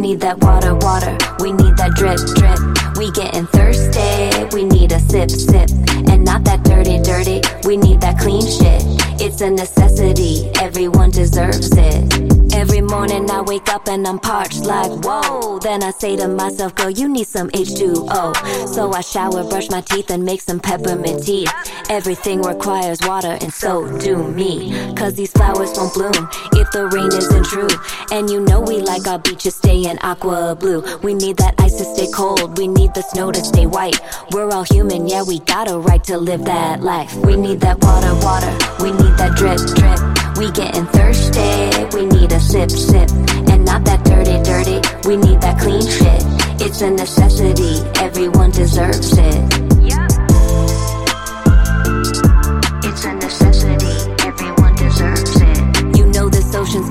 need that water, water. We need that drip, drip. We getting thirsty. We need a sip, sip. And not that dirty, dirty. We need that clean shit. It's a necessity. Everyone deserves it. Every morning I wake up and I'm parched like whoa. Then I say to myself, girl, you need some H2O. So I shower, brush my teeth, and make some peppermint tea. Everything requires water, and so do me. Cause these flowers won't bloom if the rain isn't true. And you know we like our beaches stay in aqua blue. We need that ice to stay cold, we need the snow to stay white. We're all human, yeah, we got a right to live that life. We need that water, water, we drip, drip. We getting thirsty, we need a sip, sip. And not that dirty, dirty, we need that clean shit. It's a necessity, everyone deserves it. It's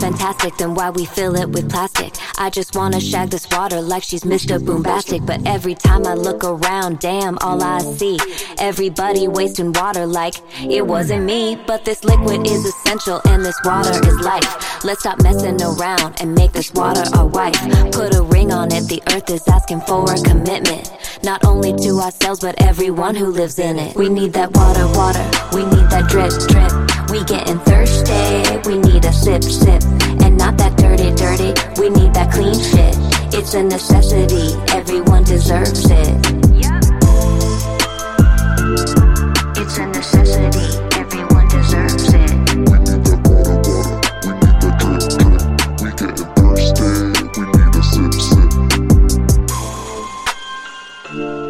fantastic, then why we fill it with plastic? I just wanna shag this water like she's Mr. Boombastic. But every time I look around, damn, all I see. Everybody wasting water like it wasn't me. But this liquid is essential and this water is life. Let's stop messing around and make this water our wife. Put a ring on it, the earth is asking for a commitment. Not only to ourselves, but everyone who lives in it. We need that water, water. We need that drip, drip. We getting thirsty. We need sip, sip. And not that dirty, dirty. We need that clean shit. It's a necessity. Everyone deserves it. It's a necessity. Everyone deserves it. We need that water, water. We need that. We getting thirsty. We need a sip, sip.